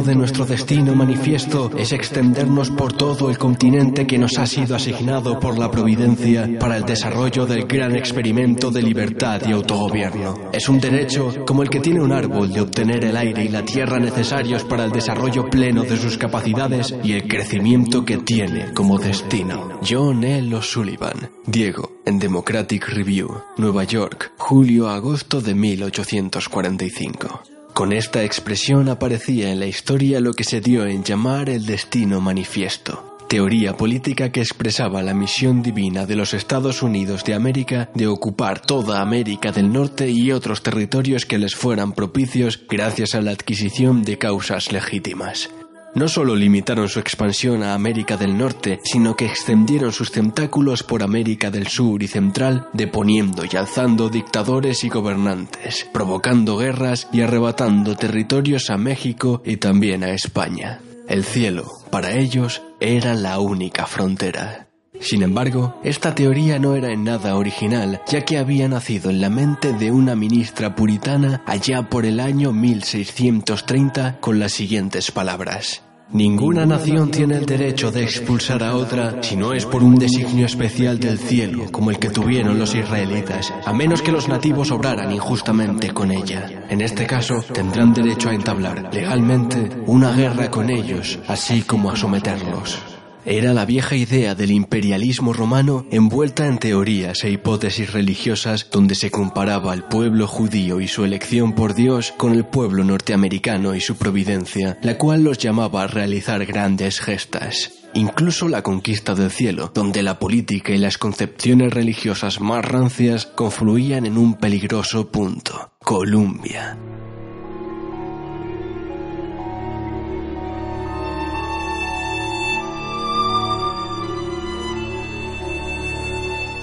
De nuestro destino manifiesto es extendernos por todo el continente que nos ha sido asignado por la providencia para el desarrollo del gran experimento de libertad y autogobierno. Es un derecho como el que tiene un árbol de obtener el aire y la tierra necesarios para el desarrollo pleno de sus capacidades y el crecimiento que tiene como destino. John L. O'Sullivan, Diego, en Democratic Review, Nueva York, julio-agosto de 1845. Con esta expresión aparecía en la historia lo que se dio en llamar el destino manifiesto, teoría política que expresaba la misión divina de los Estados Unidos de América de ocupar toda América del Norte y otros territorios que les fueran propicios gracias a la adquisición de causas legítimas. No solo limitaron su expansión a América del Norte, sino que extendieron sus tentáculos por América del Sur y Central, deponiendo y alzando dictadores y gobernantes, provocando guerras y arrebatando territorios a México y también a España. El cielo, para ellos, era la única frontera. Sin embargo, esta teoría no era en nada original, ya que había nacido en la mente de una ministra puritana allá por el año 1630 con las siguientes palabras. Ninguna nación tiene el derecho de expulsar a otra si no es por un designio especial del cielo, como el que tuvieron los israelitas, a menos que los nativos obraran injustamente con ella. En este caso, tendrán derecho a entablar legalmente una guerra con ellos, así como a someterlos. Era la vieja idea del imperialismo romano envuelta en teorías e hipótesis religiosas donde se comparaba al pueblo judío y su elección por Dios con el pueblo norteamericano y su providencia, la cual los llamaba a realizar grandes gestas. Incluso la conquista del cielo, donde la política y las concepciones religiosas más rancias confluían en un peligroso punto, Columbia.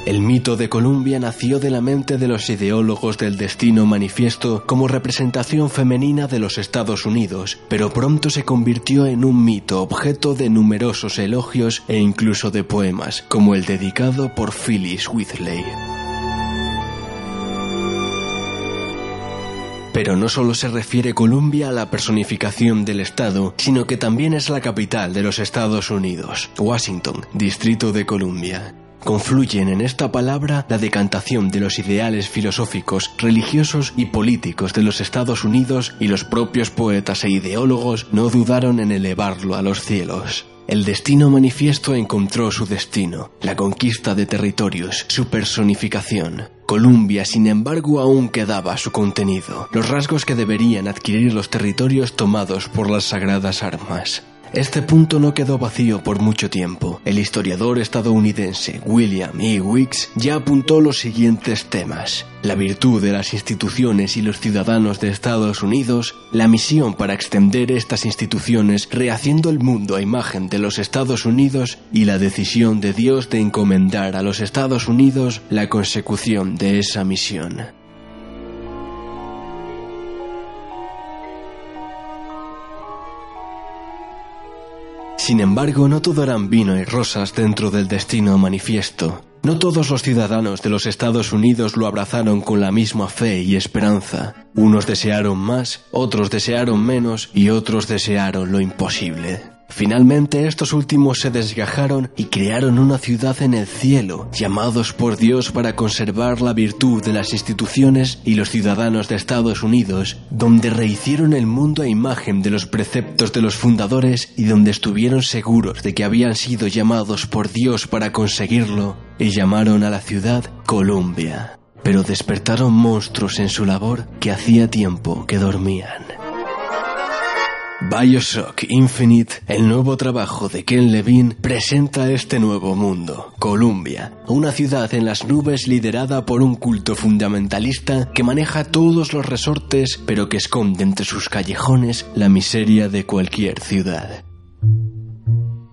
El mito de Columbia nació de la mente de los ideólogos del destino manifiesto como representación femenina de los Estados Unidos, pero pronto se convirtió en un mito objeto de numerosos elogios e incluso de poemas, como el dedicado por Phyllis Wheatley. Pero no solo se refiere Columbia a la personificación del Estado, sino que también es la capital de los Estados Unidos, Washington, Distrito de Columbia. Confluyen en esta palabra la decantación de los ideales filosóficos, religiosos y políticos de los Estados Unidos y los propios poetas e ideólogos no dudaron en elevarlo a los cielos. El destino manifiesto encontró su destino, la conquista de territorios, su personificación. Columbia, sin embargo, aún quedaba su contenido, los rasgos que deberían adquirir los territorios tomados por las sagradas armas. Este punto no quedó vacío por mucho tiempo. El historiador estadounidense William E. Weeks ya apuntó los siguientes temas. La virtud de las instituciones y los ciudadanos de Estados Unidos, la misión para extender estas instituciones rehaciendo el mundo a imagen de los Estados Unidos y la decisión de Dios de encomendar a los Estados Unidos la consecución de esa misión. Sin embargo, no todo eran vino y rosas dentro del destino manifiesto. No todos los ciudadanos de los Estados Unidos lo abrazaron con la misma fe y esperanza. Unos desearon más, otros desearon menos y otros desearon lo imposible. Finalmente estos últimos se desgajaron y crearon una ciudad en el cielo, llamados por Dios para conservar la virtud de las instituciones y los ciudadanos de Estados Unidos, donde rehicieron el mundo a imagen de los preceptos de los fundadores y donde estuvieron seguros de que habían sido llamados por Dios para conseguirlo, y llamaron a la ciudad Columbia. Pero despertaron monstruos en su labor que hacía tiempo que dormían. Bioshock Infinite, el nuevo trabajo de Ken Levine, presenta este nuevo mundo, Columbia, una ciudad en las nubes liderada por un culto fundamentalista que maneja todos los resortes pero que esconde entre sus callejones la miseria de cualquier ciudad.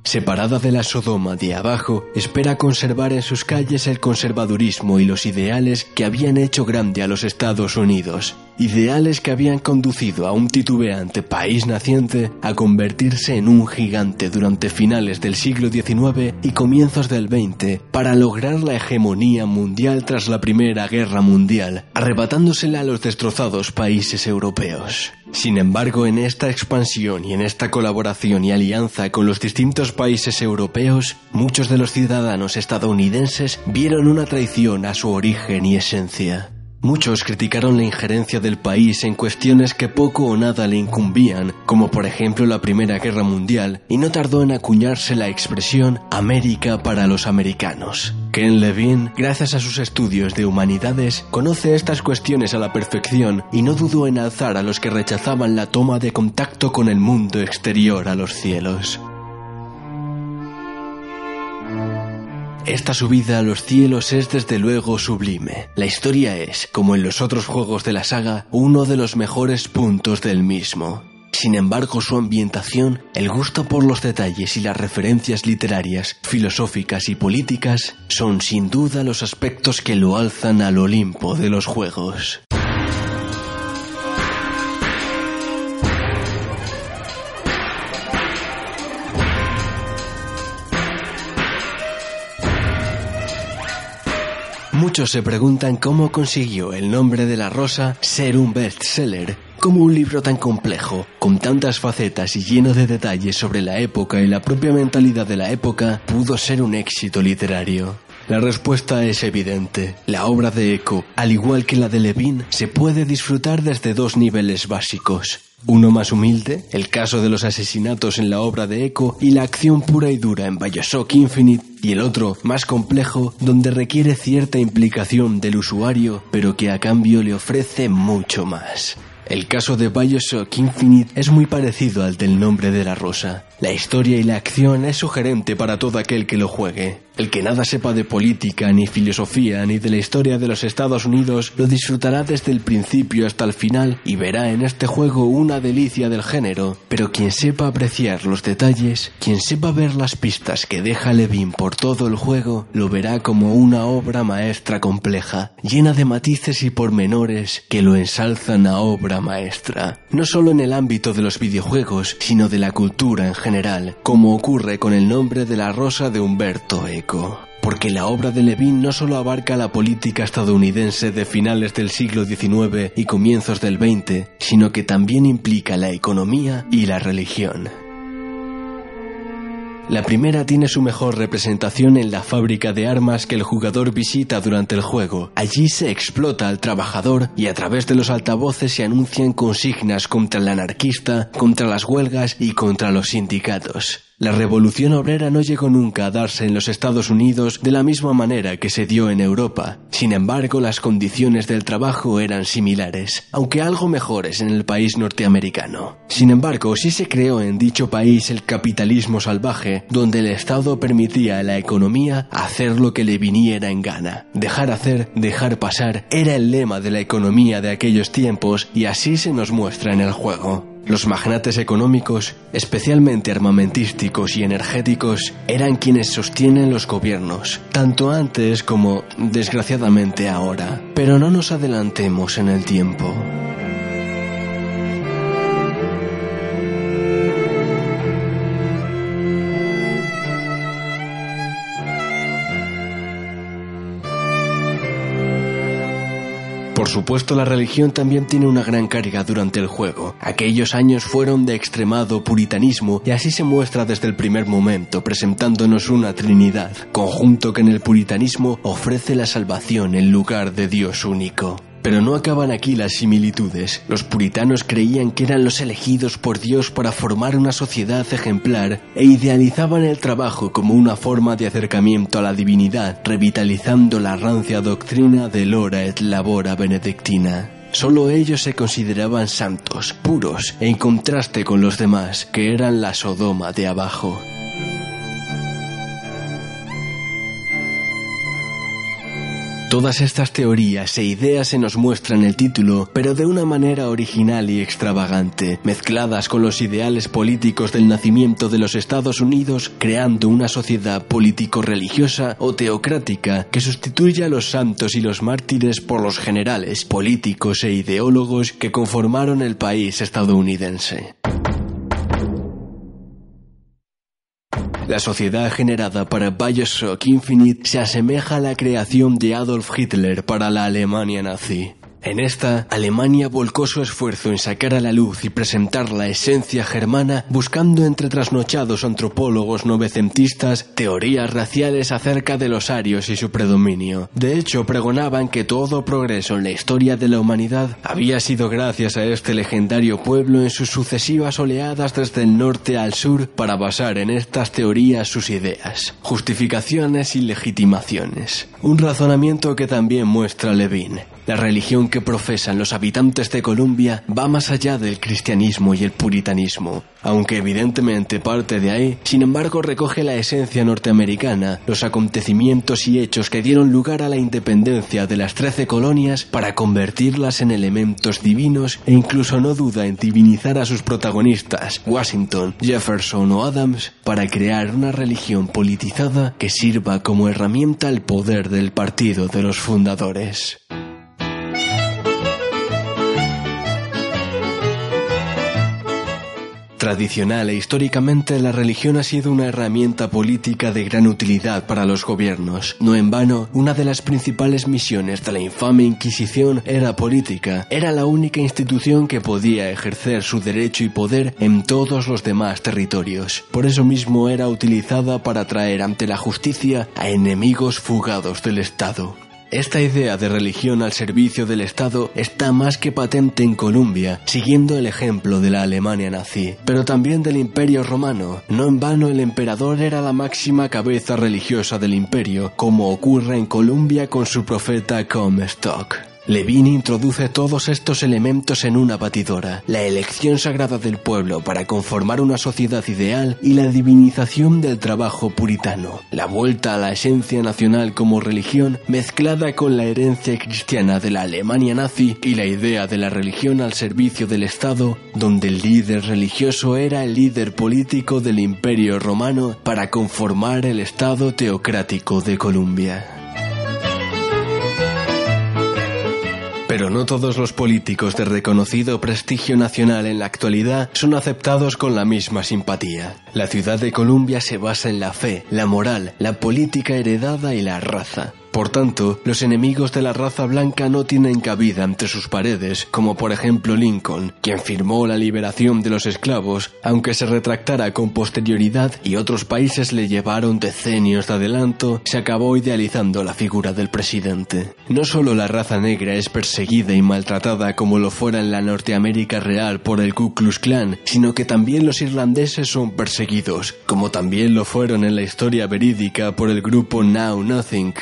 Separada de la Sodoma de abajo, espera conservar en sus calles el conservadurismo y los ideales que habían hecho grande a los Estados Unidos, ideales que habían conducido a un titubeante país naciente a convertirse en un gigante durante finales del siglo XIX y comienzos del XX para lograr la hegemonía mundial tras la Primera Guerra Mundial, arrebatándosela a los destrozados países europeos. Sin embargo, en esta expansión y en esta colaboración y alianza con los distintos países europeos, muchos de los ciudadanos estadounidenses vieron una traición a su origen y esencia. Muchos criticaron la injerencia del país en cuestiones que poco o nada le incumbían, como por ejemplo la Primera Guerra Mundial, y no tardó en acuñarse la expresión América para los americanos. Ken Levine, gracias a sus estudios de humanidades, conoce estas cuestiones a la perfección y no dudó en alzar a los que rechazaban la toma de contacto con el mundo exterior a los cielos. Esta subida a los cielos es desde luego sublime. La historia es, como en los otros juegos de la saga, uno de los mejores puntos del mismo. Sin embargo, su ambientación, el gusto por los detalles y las referencias literarias, filosóficas y políticas son sin duda los aspectos que lo alzan al Olimpo de los juegos. Muchos se preguntan cómo consiguió el nombre de la rosa ser un bestseller, como un libro tan complejo, con tantas facetas y lleno de detalles sobre la época y la propia mentalidad de la época, pudo ser un éxito literario. La respuesta es evidente. La obra de Eco, al igual que la de Levine, se puede disfrutar desde dos niveles básicos. Uno más humilde, el caso de los asesinatos en la obra de Eco y la acción pura y dura en Bioshock Infinite, y el otro, más complejo, donde requiere cierta implicación del usuario, pero que a cambio le ofrece mucho más. El caso de Bioshock Infinite es muy parecido al del nombre de la rosa. La historia y la acción es sugerente para todo aquel que lo juegue. El que nada sepa de política, ni filosofía, ni de la historia de los Estados Unidos, lo disfrutará desde el principio hasta el final y verá en este juego una delicia del género. Pero quien sepa apreciar los detalles, quien sepa ver las pistas que deja Levin por todo el juego, lo verá como una obra maestra compleja, llena de matices y pormenores que lo ensalzan a obra maestra. No solo en el ámbito de los videojuegos, sino de la cultura en general, como ocurre con el nombre de la rosa de Humberto Eco porque la obra de Levin no solo abarca la política estadounidense de finales del siglo XIX y comienzos del XX, sino que también implica la economía y la religión. La primera tiene su mejor representación en la fábrica de armas que el jugador visita durante el juego. Allí se explota al trabajador y a través de los altavoces se anuncian consignas contra el anarquista, contra las huelgas y contra los sindicatos. La revolución obrera no llegó nunca a darse en los Estados Unidos de la misma manera que se dio en Europa. Sin embargo, las condiciones del trabajo eran similares, aunque algo mejores en el país norteamericano. Sin embargo, sí se creó en dicho país el capitalismo salvaje, donde el Estado permitía a la economía hacer lo que le viniera en gana. Dejar hacer, dejar pasar, era el lema de la economía de aquellos tiempos y así se nos muestra en el juego. Los magnates económicos, especialmente armamentísticos y energéticos, eran quienes sostienen los gobiernos, tanto antes como, desgraciadamente, ahora. Pero no nos adelantemos en el tiempo. Supuesto, la religión también tiene una gran carga durante el juego. Aquellos años fueron de extremado puritanismo y así se muestra desde el primer momento, presentándonos una Trinidad, conjunto que en el puritanismo ofrece la salvación en lugar de Dios único. Pero no acaban aquí las similitudes. Los puritanos creían que eran los elegidos por Dios para formar una sociedad ejemplar e idealizaban el trabajo como una forma de acercamiento a la divinidad, revitalizando la rancia doctrina del hora et labora benedictina. Solo ellos se consideraban santos, puros, en contraste con los demás, que eran la Sodoma de abajo. Todas estas teorías e ideas se nos muestran en el título, pero de una manera original y extravagante, mezcladas con los ideales políticos del nacimiento de los Estados Unidos, creando una sociedad político-religiosa o teocrática que sustituye a los santos y los mártires por los generales, políticos e ideólogos que conformaron el país estadounidense. La sociedad generada para Bioshock Infinite se asemeja a la creación de Adolf Hitler para la Alemania nazi. En esta, Alemania volcó su esfuerzo en sacar a la luz y presentar la esencia germana buscando entre trasnochados antropólogos novecentistas teorías raciales acerca de los arios y su predominio. De hecho, pregonaban que todo progreso en la historia de la humanidad había sido gracias a este legendario pueblo en sus sucesivas oleadas desde el norte al sur para basar en estas teorías sus ideas, justificaciones y legitimaciones. Un razonamiento que también muestra Levin. La religión que profesan los habitantes de Colombia va más allá del cristianismo y el puritanismo, aunque evidentemente parte de ahí, sin embargo recoge la esencia norteamericana, los acontecimientos y hechos que dieron lugar a la independencia de las trece colonias para convertirlas en elementos divinos e incluso no duda en divinizar a sus protagonistas, Washington, Jefferson o Adams, para crear una religión politizada que sirva como herramienta al poder del partido de los fundadores. Tradicional e históricamente la religión ha sido una herramienta política de gran utilidad para los gobiernos. No en vano, una de las principales misiones de la infame Inquisición era política. Era la única institución que podía ejercer su derecho y poder en todos los demás territorios. Por eso mismo era utilizada para traer ante la justicia a enemigos fugados del Estado. Esta idea de religión al servicio del Estado está más que patente en Colombia, siguiendo el ejemplo de la Alemania nazi, pero también del Imperio romano. No en vano el emperador era la máxima cabeza religiosa del imperio, como ocurre en Colombia con su profeta Comstock. Levine introduce todos estos elementos en una batidora, la elección sagrada del pueblo para conformar una sociedad ideal y la divinización del trabajo puritano, la vuelta a la esencia nacional como religión mezclada con la herencia cristiana de la Alemania nazi y la idea de la religión al servicio del Estado, donde el líder religioso era el líder político del imperio romano para conformar el Estado teocrático de Colombia. Pero no todos los políticos de reconocido prestigio nacional en la actualidad son aceptados con la misma simpatía. La ciudad de Columbia se basa en la fe, la moral, la política heredada y la raza. Por tanto, los enemigos de la raza blanca no tienen cabida entre sus paredes, como por ejemplo Lincoln, quien firmó la liberación de los esclavos, aunque se retractara con posterioridad y otros países le llevaron decenios de adelanto, se acabó idealizando la figura del presidente. No solo la raza negra es perseguida y maltratada como lo fuera en la Norteamérica real por el Ku Klux Klan, sino que también los irlandeses son perseguidos, como también lo fueron en la historia verídica por el grupo Now Nothing,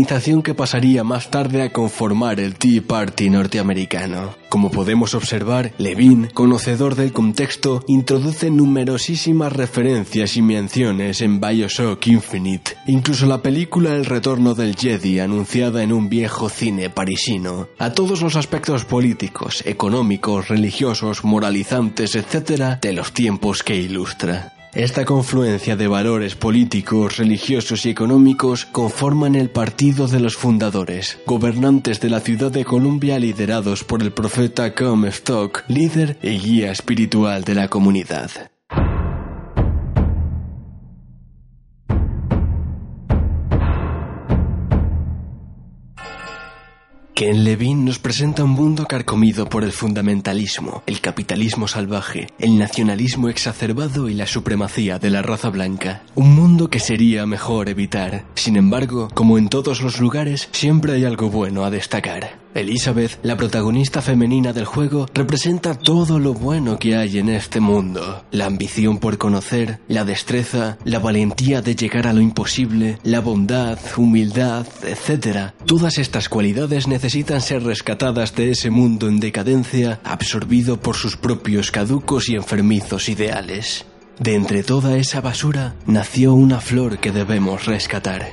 organización que pasaría más tarde a conformar el Tea Party norteamericano. Como podemos observar, Levine, conocedor del contexto, introduce numerosísimas referencias y menciones en Bioshock Infinite, incluso la película El retorno del Jedi anunciada en un viejo cine parisino, a todos los aspectos políticos, económicos, religiosos, moralizantes, etc. de los tiempos que ilustra. Esta confluencia de valores políticos, religiosos y económicos conforman el Partido de los Fundadores, gobernantes de la ciudad de Columbia liderados por el profeta Comstock, líder y guía espiritual de la comunidad. Ken Levine nos presenta un mundo carcomido por el fundamentalismo, el capitalismo salvaje, el nacionalismo exacerbado y la supremacía de la raza blanca. Un mundo que sería mejor evitar. Sin embargo, como en todos los lugares, siempre hay algo bueno a destacar. Elizabeth, la protagonista femenina del juego, representa todo lo bueno que hay en este mundo. La ambición por conocer, la destreza, la valentía de llegar a lo imposible, la bondad, humildad, etc. Todas estas cualidades necesitan ser rescatadas de ese mundo en decadencia, absorbido por sus propios caducos y enfermizos ideales. De entre toda esa basura nació una flor que debemos rescatar.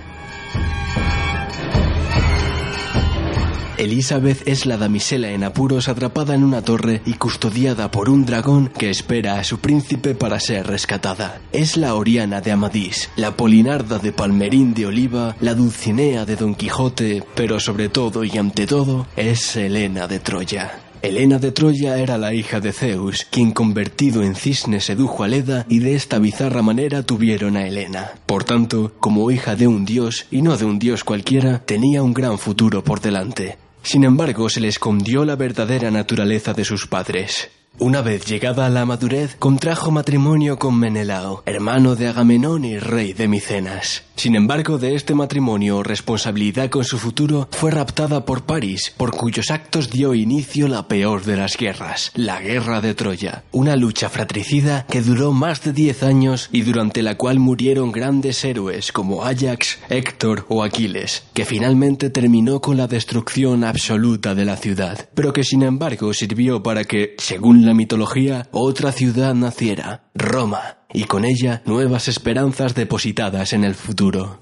Elizabeth es la damisela en apuros atrapada en una torre y custodiada por un dragón que espera a su príncipe para ser rescatada. Es la Oriana de Amadís, la Polinarda de Palmerín de Oliva, la Dulcinea de Don Quijote, pero sobre todo y ante todo es Helena de Troya. Helena de Troya era la hija de Zeus, quien convertido en cisne sedujo a Leda y de esta bizarra manera tuvieron a Helena. Por tanto, como hija de un dios, y no de un dios cualquiera, tenía un gran futuro por delante. Sin embargo, se le escondió la verdadera naturaleza de sus padres. Una vez llegada a la madurez, contrajo matrimonio con Menelao, hermano de Agamenón y rey de Micenas. Sin embargo, de este matrimonio responsabilidad con su futuro, fue raptada por París, por cuyos actos dio inicio la peor de las guerras, la Guerra de Troya, una lucha fratricida que duró más de diez años y durante la cual murieron grandes héroes como Ajax, Héctor o Aquiles, que finalmente terminó con la destrucción absoluta de la ciudad, pero que sin embargo sirvió para que, según la mitología, otra ciudad naciera, Roma, y con ella nuevas esperanzas depositadas en el futuro.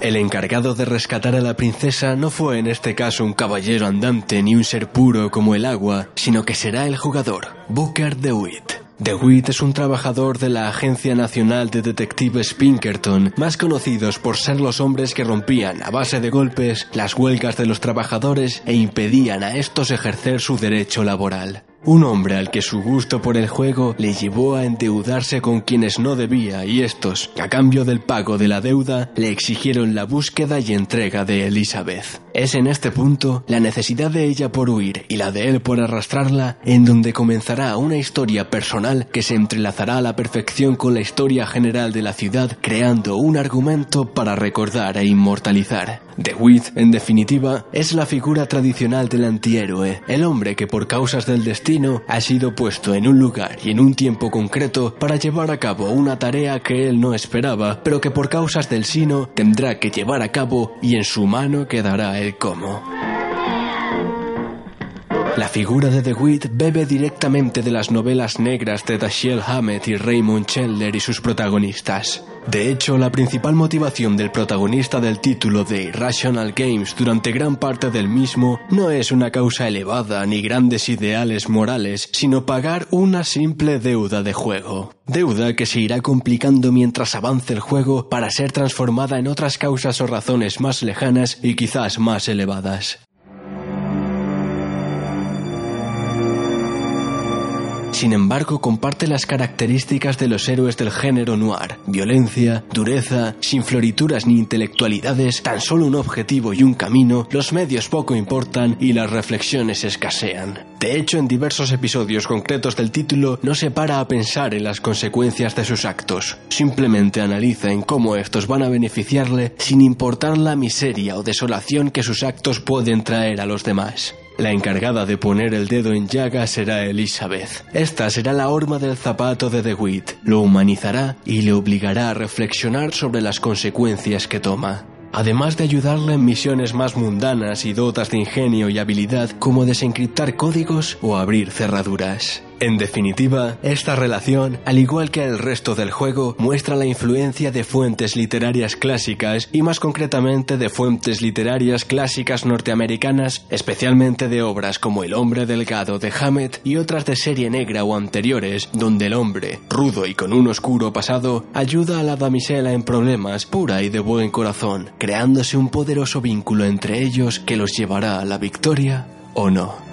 El encargado de rescatar a la princesa no fue en este caso un caballero andante ni un ser puro como el agua, sino que será el jugador, Booker DeWitt. DeWitt es un trabajador de la Agencia Nacional de Detectives Pinkerton, más conocidos por ser los hombres que rompían a base de golpes las huelgas de los trabajadores e impedían a estos ejercer su derecho laboral. Un hombre al que su gusto por el juego le llevó a endeudarse con quienes no debía y estos, a cambio del pago de la deuda, le exigieron la búsqueda y entrega de Elizabeth. Es en este punto la necesidad de ella por huir y la de él por arrastrarla en donde comenzará una historia personal que se entrelazará a la perfección con la historia general de la ciudad creando un argumento para recordar e inmortalizar. DeWitt, en definitiva, es la figura tradicional del antihéroe, el hombre que por causas del destino ha sido puesto en un lugar y en un tiempo concreto para llevar a cabo una tarea que él no esperaba, pero que por causas del sino tendrá que llevar a cabo y en su mano quedará el cómo. La figura de DeWitt bebe directamente de las novelas negras de Dashiell Hammett y Raymond Chandler y sus protagonistas. De hecho, la principal motivación del protagonista del título de Irrational Games durante gran parte del mismo no es una causa elevada ni grandes ideales morales, sino pagar una simple deuda de juego. Deuda que se irá complicando mientras avance el juego para ser transformada en otras causas o razones más lejanas y quizás más elevadas. Sin embargo, comparte las características de los héroes del género noir. Violencia, dureza, sin florituras ni intelectualidades, tan solo un objetivo y un camino, los medios poco importan y las reflexiones escasean. De hecho, en diversos episodios concretos del título no se para a pensar en las consecuencias de sus actos. Simplemente analiza en cómo estos van a beneficiarle sin importar la miseria o desolación que sus actos pueden traer a los demás. La encargada de poner el dedo en llaga será Elizabeth. Esta será la horma del zapato de DeWitt. Lo humanizará y le obligará a reflexionar sobre las consecuencias que toma además de ayudarle en misiones más mundanas y dotas de ingenio y habilidad como desencriptar códigos o abrir cerraduras. En definitiva, esta relación, al igual que el resto del juego, muestra la influencia de fuentes literarias clásicas y más concretamente de fuentes literarias clásicas norteamericanas, especialmente de obras como El hombre delgado de Hammett y otras de serie negra o anteriores, donde el hombre, rudo y con un oscuro pasado, ayuda a la damisela en problemas, pura y de buen corazón, creándose un poderoso vínculo entre ellos que los llevará a la victoria o no.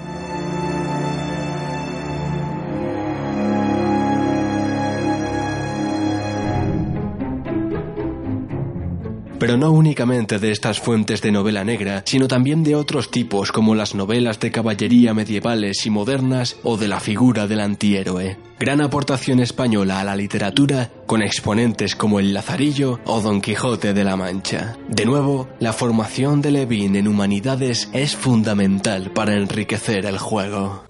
Pero no únicamente de estas fuentes de novela negra, sino también de otros tipos como las novelas de caballería medievales y modernas o de la figura del antihéroe. Gran aportación española a la literatura con exponentes como el Lazarillo o Don Quijote de la Mancha. De nuevo, la formación de Levin en humanidades es fundamental para enriquecer el juego.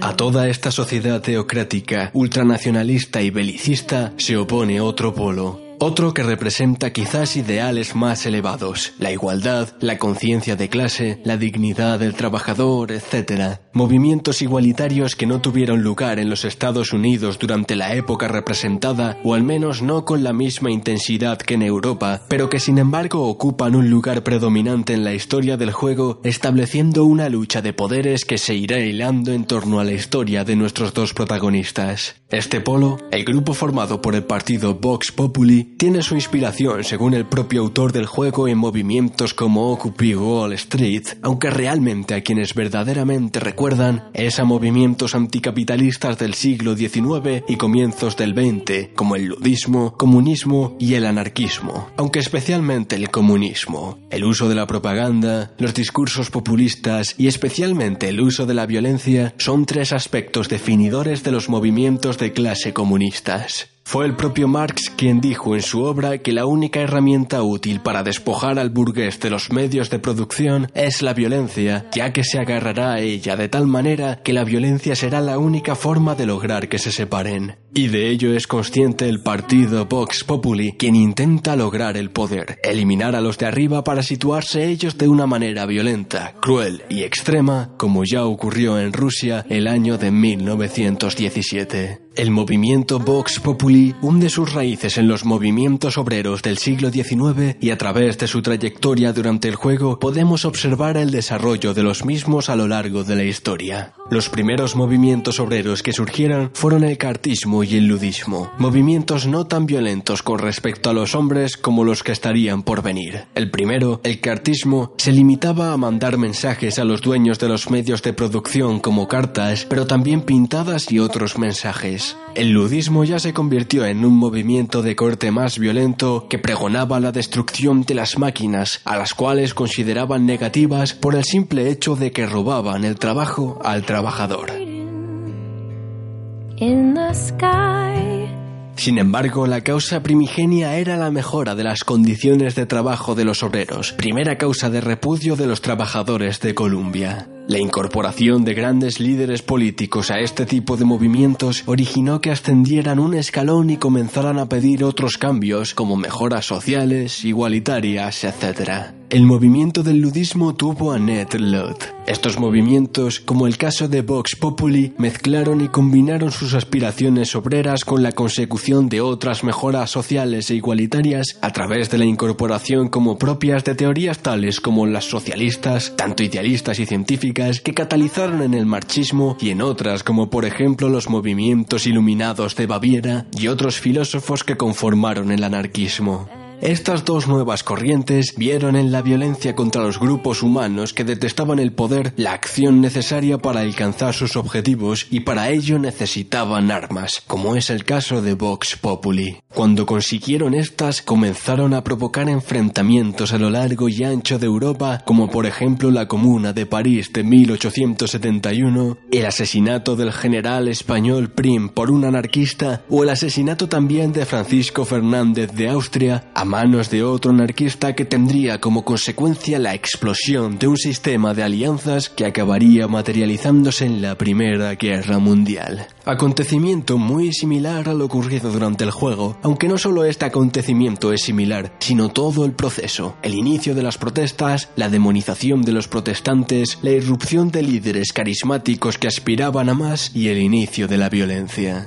A toda esta sociedad teocrática, ultranacionalista y belicista se opone otro polo, otro que representa quizás ideales más elevados, la igualdad, la conciencia de clase, la dignidad del trabajador, etc. Movimientos igualitarios que no tuvieron lugar en los Estados Unidos durante la época representada, o al menos no con la misma intensidad que en Europa, pero que sin embargo ocupan un lugar predominante en la historia del juego, estableciendo una lucha de poderes que se irá hilando en torno a la historia de nuestros dos protagonistas. Este polo, el grupo formado por el partido Vox Populi, tiene su inspiración, según el propio autor del juego, en movimientos como Occupy Wall Street, aunque realmente a quienes verdaderamente recuerdan es a movimientos anticapitalistas del siglo XIX y comienzos del XX, como el ludismo, comunismo y el anarquismo, aunque especialmente el comunismo. El uso de la propaganda, los discursos populistas y especialmente el uso de la violencia son tres aspectos definidores de los movimientos de clase comunistas. Fue el propio Marx quien dijo en su obra que la única herramienta útil para despojar al burgués de los medios de producción es la violencia, ya que se agarrará a ella de tal manera que la violencia será la única forma de lograr que se separen. Y de ello es consciente el partido Vox Populi, quien intenta lograr el poder, eliminar a los de arriba para situarse ellos de una manera violenta, cruel y extrema, como ya ocurrió en Rusia el año de 1917. El movimiento Vox Populi hunde sus raíces en los movimientos obreros del siglo XIX y a través de su trayectoria durante el juego podemos observar el desarrollo de los mismos a lo largo de la historia. Los primeros movimientos obreros que surgieron fueron el cartismo y el ludismo, movimientos no tan violentos con respecto a los hombres como los que estarían por venir. El primero, el cartismo, se limitaba a mandar mensajes a los dueños de los medios de producción como cartas, pero también pintadas y otros mensajes. El ludismo ya se convirtió en un movimiento de corte más violento que pregonaba la destrucción de las máquinas, a las cuales consideraban negativas por el simple hecho de que robaban el trabajo al trabajador. Sin embargo, la causa primigenia era la mejora de las condiciones de trabajo de los obreros, primera causa de repudio de los trabajadores de Columbia. La incorporación de grandes líderes políticos a este tipo de movimientos originó que ascendieran un escalón y comenzaran a pedir otros cambios como mejoras sociales, igualitarias, etc. El movimiento del ludismo tuvo a Ned Ludd. Estos movimientos, como el caso de Vox Populi, mezclaron y combinaron sus aspiraciones obreras con la consecución de otras mejoras sociales e igualitarias a través de la incorporación como propias de teorías tales como las socialistas, tanto idealistas y científicas, que catalizaron en el marxismo y en otras como por ejemplo los movimientos iluminados de Baviera y otros filósofos que conformaron el anarquismo. Estas dos nuevas corrientes vieron en la violencia contra los grupos humanos que detestaban el poder la acción necesaria para alcanzar sus objetivos y para ello necesitaban armas, como es el caso de Vox Populi. Cuando consiguieron estas, comenzaron a provocar enfrentamientos a lo largo y ancho de Europa, como por ejemplo la Comuna de París de 1871, el asesinato del general español Prim por un anarquista o el asesinato también de Francisco Fernández de Austria manos de otro anarquista que tendría como consecuencia la explosión de un sistema de alianzas que acabaría materializándose en la Primera Guerra Mundial. Acontecimiento muy similar a lo ocurrido durante el juego, aunque no solo este acontecimiento es similar, sino todo el proceso, el inicio de las protestas, la demonización de los protestantes, la irrupción de líderes carismáticos que aspiraban a más y el inicio de la violencia.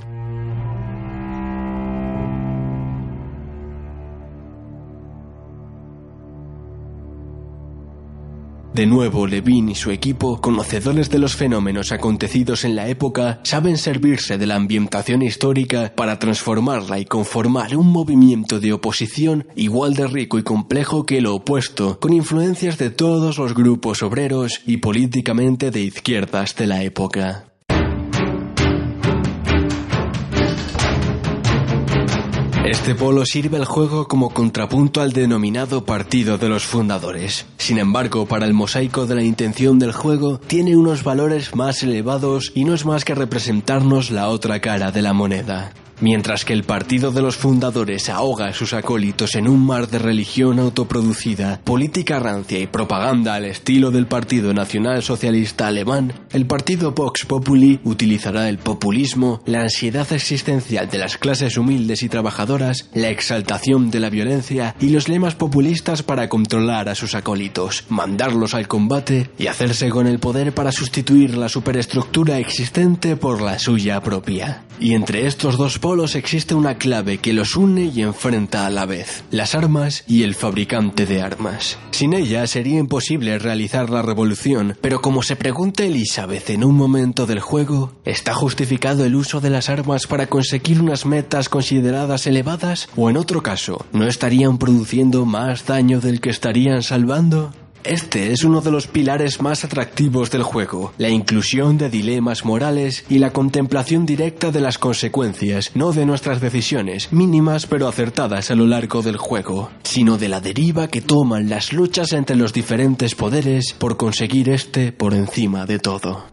De nuevo, Levin y su equipo, conocedores de los fenómenos acontecidos en la época, saben servirse de la ambientación histórica para transformarla y conformar un movimiento de oposición igual de rico y complejo que lo opuesto, con influencias de todos los grupos obreros y políticamente de izquierdas de la época. Este polo sirve al juego como contrapunto al denominado Partido de los Fundadores. Sin embargo, para el mosaico de la intención del juego, tiene unos valores más elevados y no es más que representarnos la otra cara de la moneda. Mientras que el Partido de los Fundadores ahoga a sus acólitos en un mar de religión autoproducida, política rancia y propaganda al estilo del Partido Nacional Socialista Alemán, el Partido Vox Populi utilizará el populismo, la ansiedad existencial de las clases humildes y trabajadoras, la exaltación de la violencia y los lemas populistas para controlar a sus acólitos, mandarlos al combate y hacerse con el poder para sustituir la superestructura existente por la suya propia. Y entre estos dos existe una clave que los une y enfrenta a la vez, las armas y el fabricante de armas. Sin ella sería imposible realizar la revolución, pero como se pregunta Elizabeth en un momento del juego, ¿está justificado el uso de las armas para conseguir unas metas consideradas elevadas? ¿O en otro caso, no estarían produciendo más daño del que estarían salvando? Este es uno de los pilares más atractivos del juego, la inclusión de dilemas morales y la contemplación directa de las consecuencias, no de nuestras decisiones, mínimas pero acertadas a lo largo del juego, sino de la deriva que toman las luchas entre los diferentes poderes por conseguir este por encima de todo.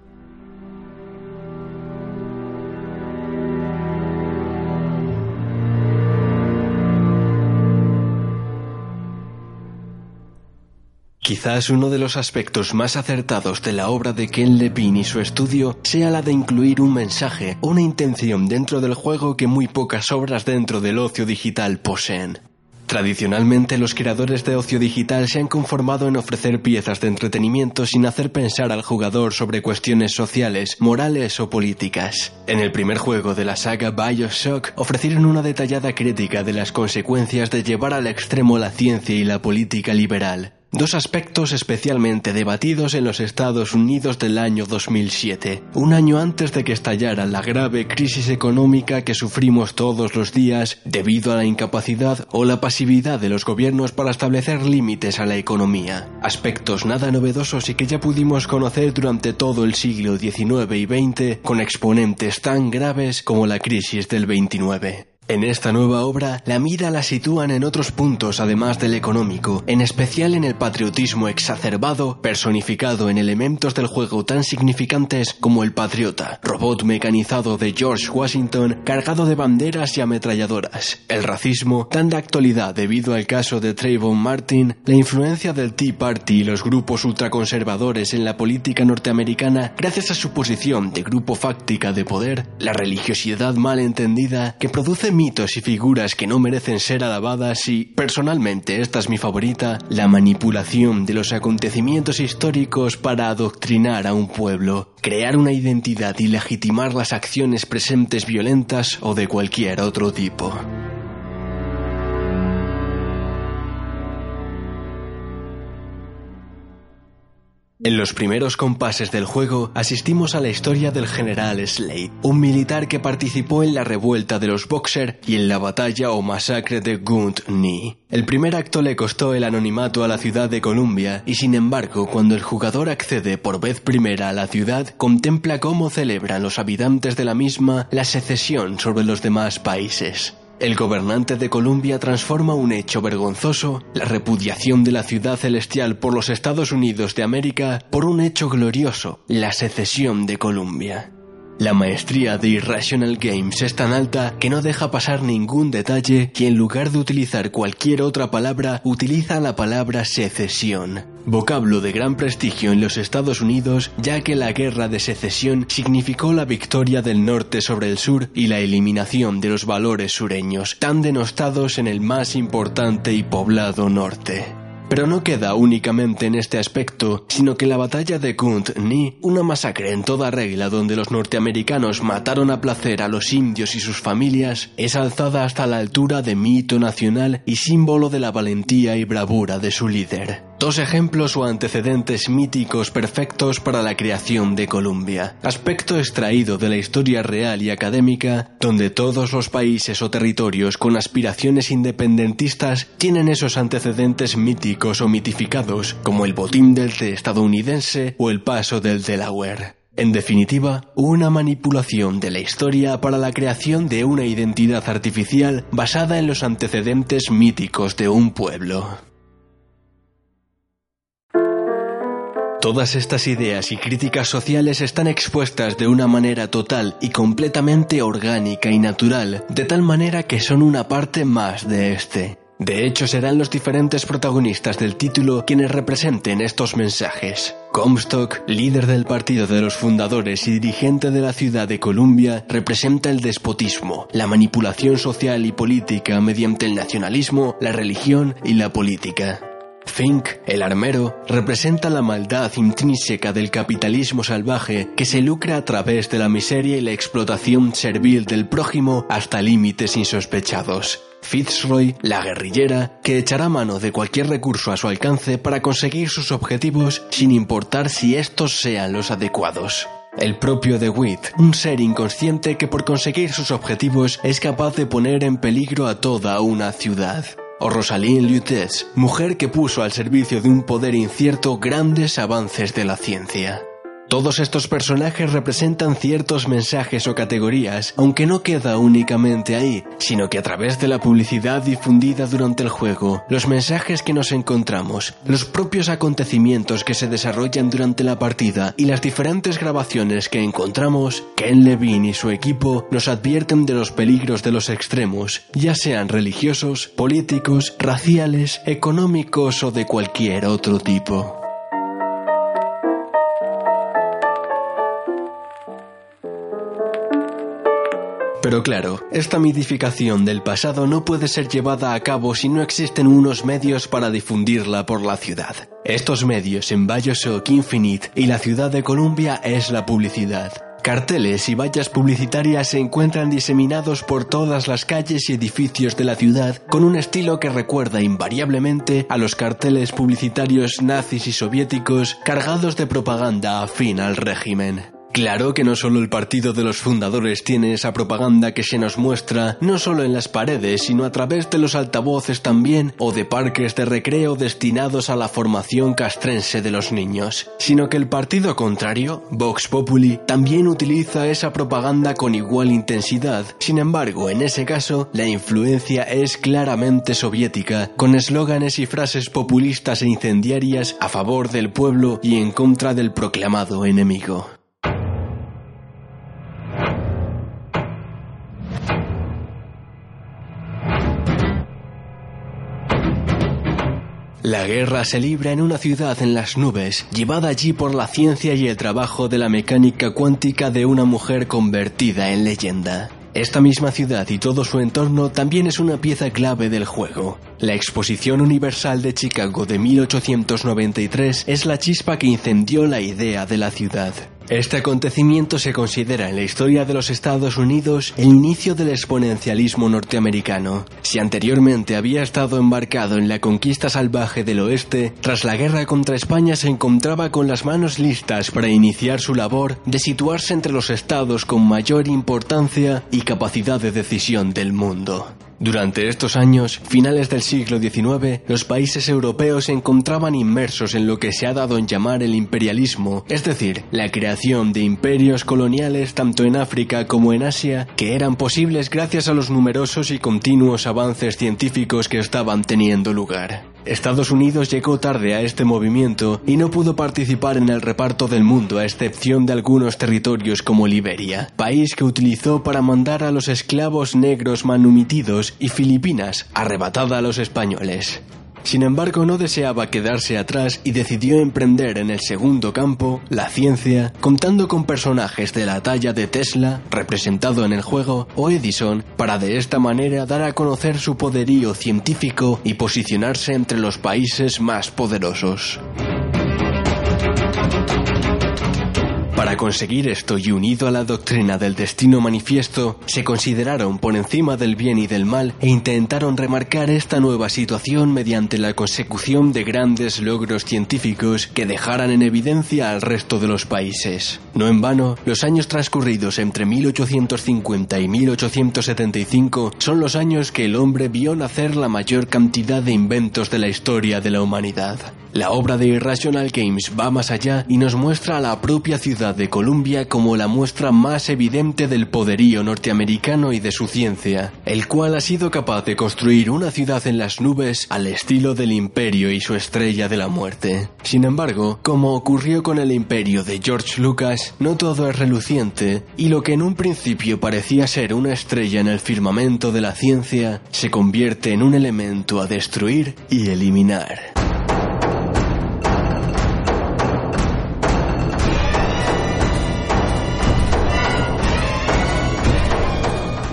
Quizás uno de los aspectos más acertados de la obra de Ken Levine y su estudio sea la de incluir un mensaje, una intención dentro del juego que muy pocas obras dentro del ocio digital poseen. Tradicionalmente los creadores de ocio digital se han conformado en ofrecer piezas de entretenimiento sin hacer pensar al jugador sobre cuestiones sociales, morales o políticas. En el primer juego de la saga Bioshock ofrecieron una detallada crítica de las consecuencias de llevar al extremo la ciencia y la política liberal, Dos aspectos especialmente debatidos en los Estados Unidos del año 2007, un año antes de que estallara la grave crisis económica que sufrimos todos los días debido a la incapacidad o la pasividad de los gobiernos para establecer límites a la economía. Aspectos nada novedosos y que ya pudimos conocer durante todo el siglo XIX y XX con exponentes tan graves como la crisis del 29. En esta nueva obra, la mira la sitúan en otros puntos además del económico, en especial en el patriotismo exacerbado, personificado en elementos del juego tan significantes como el Patriota, robot mecanizado de George Washington cargado de banderas y ametralladoras, el racismo, tan de actualidad debido al caso de Trayvon Martin, la influencia del Tea Party y los grupos ultraconservadores en la política norteamericana gracias a su posición de grupo fáctica de poder, la religiosidad mal entendida que produce mitos y figuras que no merecen ser alabadas y, personalmente, esta es mi favorita, la manipulación de los acontecimientos históricos para adoctrinar a un pueblo, crear una identidad y legitimar las acciones presentes violentas o de cualquier otro tipo. En los primeros compases del juego asistimos a la historia del general Slade, un militar que participó en la revuelta de los Boxer y en la batalla o masacre de Gunt Ni. El primer acto le costó el anonimato a la ciudad de Columbia y sin embargo cuando el jugador accede por vez primera a la ciudad contempla cómo celebran los habitantes de la misma la secesión sobre los demás países. El gobernante de Columbia transforma un hecho vergonzoso, la repudiación de la ciudad celestial por los Estados Unidos de América, por un hecho glorioso, la secesión de Columbia. La maestría de Irrational Games es tan alta que no deja pasar ningún detalle y en lugar de utilizar cualquier otra palabra, utiliza la palabra secesión, vocablo de gran prestigio en los Estados Unidos ya que la guerra de secesión significó la victoria del norte sobre el sur y la eliminación de los valores sureños, tan denostados en el más importante y poblado norte. Pero no queda únicamente en este aspecto, sino que la batalla de Kunt Ni, una masacre en toda regla donde los norteamericanos mataron a placer a los indios y sus familias, es alzada hasta la altura de mito nacional y símbolo de la valentía y bravura de su líder. Dos ejemplos o antecedentes míticos perfectos para la creación de Columbia. Aspecto extraído de la historia real y académica, donde todos los países o territorios con aspiraciones independentistas tienen esos antecedentes míticos o mitificados, como el botín del té estadounidense o el paso del Delaware. En definitiva, una manipulación de la historia para la creación de una identidad artificial basada en los antecedentes míticos de un pueblo. Todas estas ideas y críticas sociales están expuestas de una manera total y completamente orgánica y natural, de tal manera que son una parte más de este. De hecho, serán los diferentes protagonistas del título quienes representen estos mensajes. Comstock, líder del Partido de los Fundadores y dirigente de la ciudad de Columbia, representa el despotismo, la manipulación social y política mediante el nacionalismo, la religión y la política. Fink, el armero, representa la maldad intrínseca del capitalismo salvaje que se lucra a través de la miseria y la explotación servil del prójimo hasta límites insospechados. Fitzroy, la guerrillera, que echará mano de cualquier recurso a su alcance para conseguir sus objetivos sin importar si estos sean los adecuados. El propio DeWitt, un ser inconsciente que por conseguir sus objetivos es capaz de poner en peligro a toda una ciudad. O Rosalind Lutez, mujer que puso al servicio de un poder incierto grandes avances de la ciencia. Todos estos personajes representan ciertos mensajes o categorías, aunque no queda únicamente ahí, sino que a través de la publicidad difundida durante el juego, los mensajes que nos encontramos, los propios acontecimientos que se desarrollan durante la partida y las diferentes grabaciones que encontramos, Ken Levine y su equipo nos advierten de los peligros de los extremos, ya sean religiosos, políticos, raciales, económicos o de cualquier otro tipo. Pero claro, esta mitificación del pasado no puede ser llevada a cabo si no existen unos medios para difundirla por la ciudad. Estos medios en Bioshock Infinite y la ciudad de Columbia es la publicidad. Carteles y vallas publicitarias se encuentran diseminados por todas las calles y edificios de la ciudad con un estilo que recuerda invariablemente a los carteles publicitarios nazis y soviéticos cargados de propaganda afín al régimen. Claro que no solo el partido de los fundadores tiene esa propaganda que se nos muestra no solo en las paredes, sino a través de los altavoces también o de parques de recreo destinados a la formación castrense de los niños, sino que el partido contrario, Vox Populi, también utiliza esa propaganda con igual intensidad. Sin embargo, en ese caso, la influencia es claramente soviética, con eslóganes y frases populistas e incendiarias a favor del pueblo y en contra del proclamado enemigo. La guerra se libra en una ciudad en las nubes, llevada allí por la ciencia y el trabajo de la mecánica cuántica de una mujer convertida en leyenda. Esta misma ciudad y todo su entorno también es una pieza clave del juego. La Exposición Universal de Chicago de 1893 es la chispa que incendió la idea de la ciudad. Este acontecimiento se considera en la historia de los Estados Unidos el inicio del exponencialismo norteamericano. Si anteriormente había estado embarcado en la conquista salvaje del oeste, tras la guerra contra España se encontraba con las manos listas para iniciar su labor de situarse entre los estados con mayor importancia y capacidad de decisión del mundo. Durante estos años, finales del siglo XIX, los países europeos se encontraban inmersos en lo que se ha dado en llamar el imperialismo, es decir, la creación de imperios coloniales tanto en África como en Asia, que eran posibles gracias a los numerosos y continuos avances científicos que estaban teniendo lugar. Estados Unidos llegó tarde a este movimiento y no pudo participar en el reparto del mundo a excepción de algunos territorios como Liberia, país que utilizó para mandar a los esclavos negros manumitidos y Filipinas, arrebatada a los españoles. Sin embargo, no deseaba quedarse atrás y decidió emprender en el segundo campo, la ciencia, contando con personajes de la talla de Tesla, representado en el juego, o Edison, para de esta manera dar a conocer su poderío científico y posicionarse entre los países más poderosos. Para conseguir esto y unido a la doctrina del destino manifiesto, se consideraron por encima del bien y del mal e intentaron remarcar esta nueva situación mediante la consecución de grandes logros científicos que dejaran en evidencia al resto de los países. No en vano, los años transcurridos entre 1850 y 1875 son los años que el hombre vio nacer la mayor cantidad de inventos de la historia de la humanidad. La obra de Irrational Games va más allá y nos muestra a la propia ciudad de Columbia como la muestra más evidente del poderío norteamericano y de su ciencia, el cual ha sido capaz de construir una ciudad en las nubes al estilo del imperio y su estrella de la muerte. Sin embargo, como ocurrió con el imperio de George Lucas, no todo es reluciente y lo que en un principio parecía ser una estrella en el firmamento de la ciencia se convierte en un elemento a destruir y eliminar.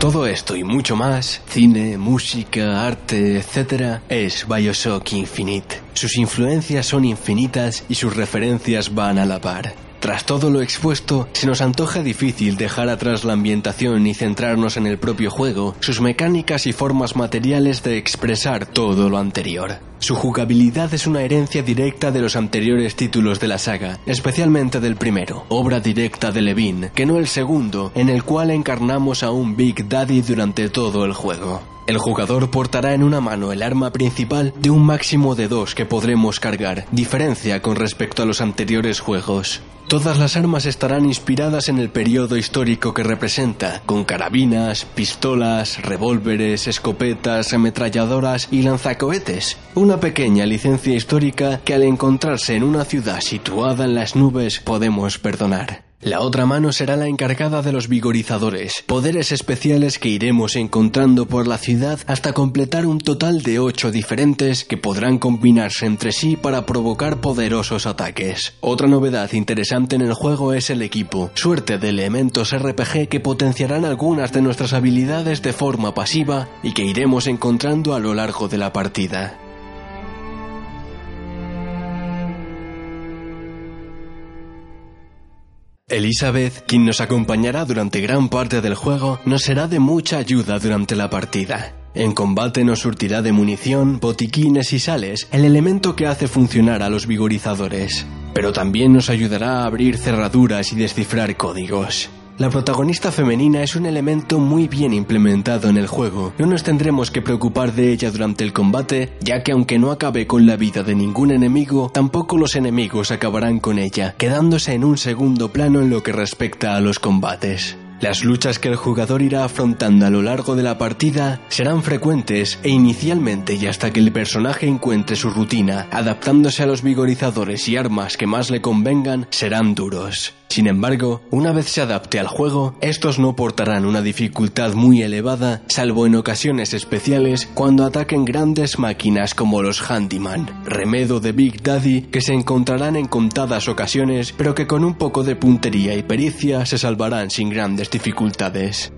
Todo esto y mucho más, cine, música, arte, etc., es Bioshock Infinite. Sus influencias son infinitas y sus referencias van a la par. Tras todo lo expuesto, se nos antoja difícil dejar atrás la ambientación y centrarnos en el propio juego, sus mecánicas y formas materiales de expresar todo lo anterior. Su jugabilidad es una herencia directa de los anteriores títulos de la saga, especialmente del primero, obra directa de Levine, que no el segundo, en el cual encarnamos a un Big Daddy durante todo el juego. El jugador portará en una mano el arma principal de un máximo de dos que podremos cargar, diferencia con respecto a los anteriores juegos. Todas las armas estarán inspiradas en el periodo histórico que representa, con carabinas, pistolas, revólveres, escopetas, ametralladoras y lanzacohetes. Una pequeña licencia histórica que al encontrarse en una ciudad situada en las nubes podemos perdonar. La otra mano será la encargada de los vigorizadores, poderes especiales que iremos encontrando por la ciudad hasta completar un total de ocho diferentes que podrán combinarse entre sí para provocar poderosos ataques. Otra novedad interesante en el juego es el equipo, suerte de elementos RPG que potenciarán algunas de nuestras habilidades de forma pasiva y que iremos encontrando a lo largo de la partida. Elizabeth, quien nos acompañará durante gran parte del juego, nos será de mucha ayuda durante la partida. En combate nos surtirá de munición, botiquines y sales, el elemento que hace funcionar a los vigorizadores. Pero también nos ayudará a abrir cerraduras y descifrar códigos. La protagonista femenina es un elemento muy bien implementado en el juego. No nos tendremos que preocupar de ella durante el combate, ya que aunque no acabe con la vida de ningún enemigo, tampoco los enemigos acabarán con ella, quedándose en un segundo plano en lo que respecta a los combates. Las luchas que el jugador irá afrontando a lo largo de la partida serán frecuentes e inicialmente y hasta que el personaje encuentre su rutina, adaptándose a los vigorizadores y armas que más le convengan, serán duros. Sin embargo, una vez se adapte al juego, estos no portarán una dificultad muy elevada, salvo en ocasiones especiales cuando ataquen grandes máquinas como los Handyman, remedo de Big Daddy que se encontrarán en contadas ocasiones, pero que con un poco de puntería y pericia se salvarán sin grandes dificultades.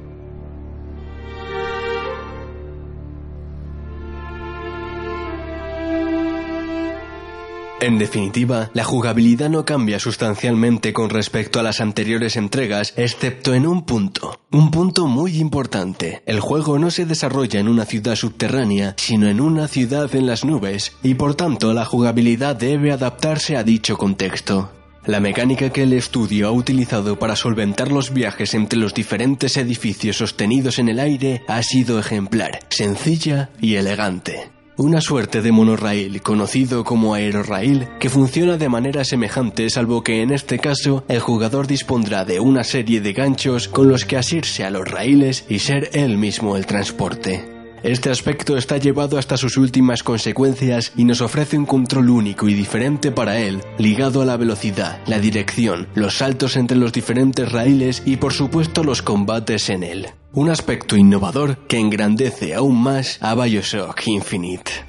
En definitiva, la jugabilidad no cambia sustancialmente con respecto a las anteriores entregas, excepto en un punto. Un punto muy importante. El juego no se desarrolla en una ciudad subterránea, sino en una ciudad en las nubes, y por tanto la jugabilidad debe adaptarse a dicho contexto. La mecánica que el estudio ha utilizado para solventar los viajes entre los diferentes edificios sostenidos en el aire ha sido ejemplar, sencilla y elegante. Una suerte de monorail conocido como aerorail que funciona de manera semejante salvo que en este caso el jugador dispondrá de una serie de ganchos con los que asirse a los raíles y ser él mismo el transporte. Este aspecto está llevado hasta sus últimas consecuencias y nos ofrece un control único y diferente para él, ligado a la velocidad, la dirección, los saltos entre los diferentes raíles y por supuesto los combates en él. Un aspecto innovador que engrandece aún más a Bioshock Infinite.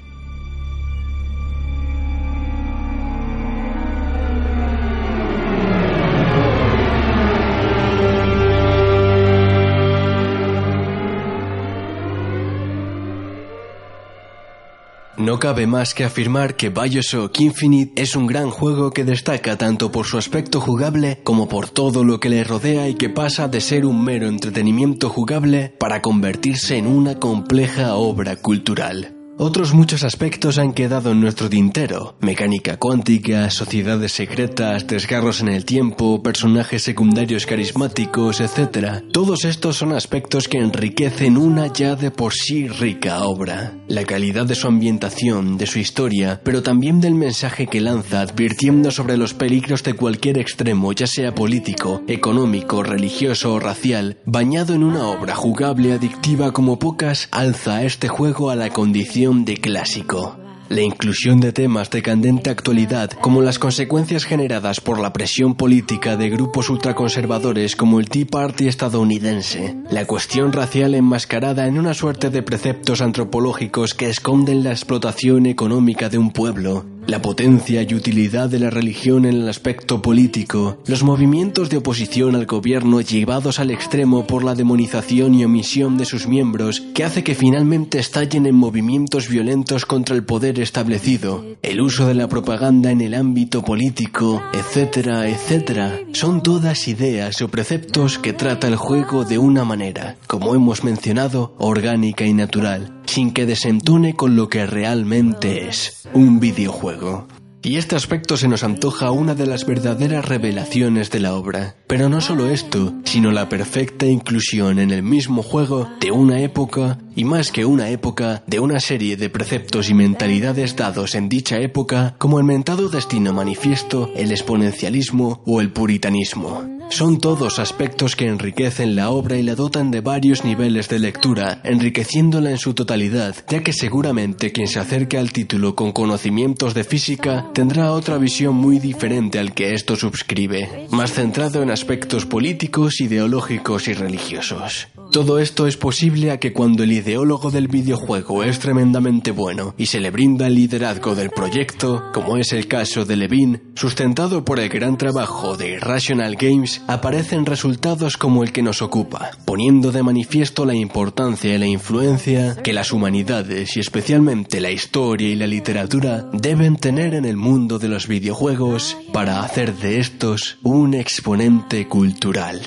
No cabe más que afirmar que Bioshock Infinite es un gran juego que destaca tanto por su aspecto jugable como por todo lo que le rodea y que pasa de ser un mero entretenimiento jugable para convertirse en una compleja obra cultural. Otros muchos aspectos han quedado en nuestro tintero. Mecánica cuántica, sociedades secretas, desgarros en el tiempo, personajes secundarios carismáticos, etc. Todos estos son aspectos que enriquecen una ya de por sí rica obra. La calidad de su ambientación, de su historia, pero también del mensaje que lanza advirtiendo sobre los peligros de cualquier extremo, ya sea político, económico, religioso o racial, bañado en una obra jugable adictiva como pocas, alza este juego a la condición de clásico. La inclusión de temas de candente actualidad, como las consecuencias generadas por la presión política de grupos ultraconservadores como el Tea Party estadounidense, la cuestión racial enmascarada en una suerte de preceptos antropológicos que esconden la explotación económica de un pueblo, la potencia y utilidad de la religión en el aspecto político, los movimientos de oposición al gobierno llevados al extremo por la demonización y omisión de sus miembros, que hace que finalmente estallen en movimientos violentos contra el poder establecido, el uso de la propaganda en el ámbito político, etcétera, etcétera, son todas ideas o preceptos que trata el juego de una manera, como hemos mencionado, orgánica y natural, sin que desentone con lo que realmente es, un videojuego. Y este aspecto se nos antoja una de las verdaderas revelaciones de la obra. Pero no solo esto, sino la perfecta inclusión en el mismo juego de una época, y más que una época, de una serie de preceptos y mentalidades dados en dicha época, como el mentado destino manifiesto, el exponencialismo o el puritanismo. Son todos aspectos que enriquecen la obra y la dotan de varios niveles de lectura, enriqueciéndola en su totalidad, ya que seguramente quien se acerque al título con conocimientos de física tendrá otra visión muy diferente al que esto subscribe, más centrado en aspectos políticos, ideológicos y religiosos. Todo esto es posible a que cuando el ideólogo del videojuego es tremendamente bueno y se le brinda el liderazgo del proyecto, como es el caso de Levine, sustentado por el gran trabajo de Irrational Games, aparecen resultados como el que nos ocupa, poniendo de manifiesto la importancia y la influencia que las humanidades y especialmente la historia y la literatura deben tener en el mundo de los videojuegos para hacer de estos un exponente cultural.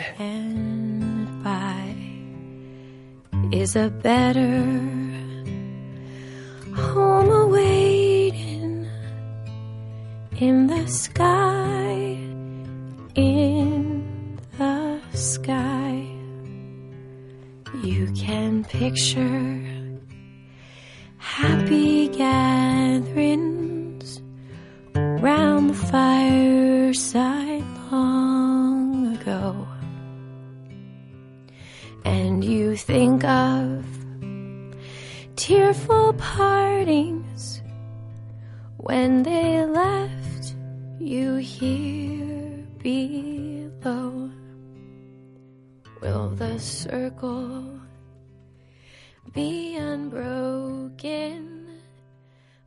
Is a better home awaiting in the sky, in the sky. You can picture happy gatherings round the fireside long ago and you think of tearful partings when they left you here below. Will the circle be unbroken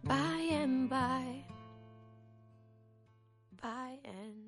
by and by? By and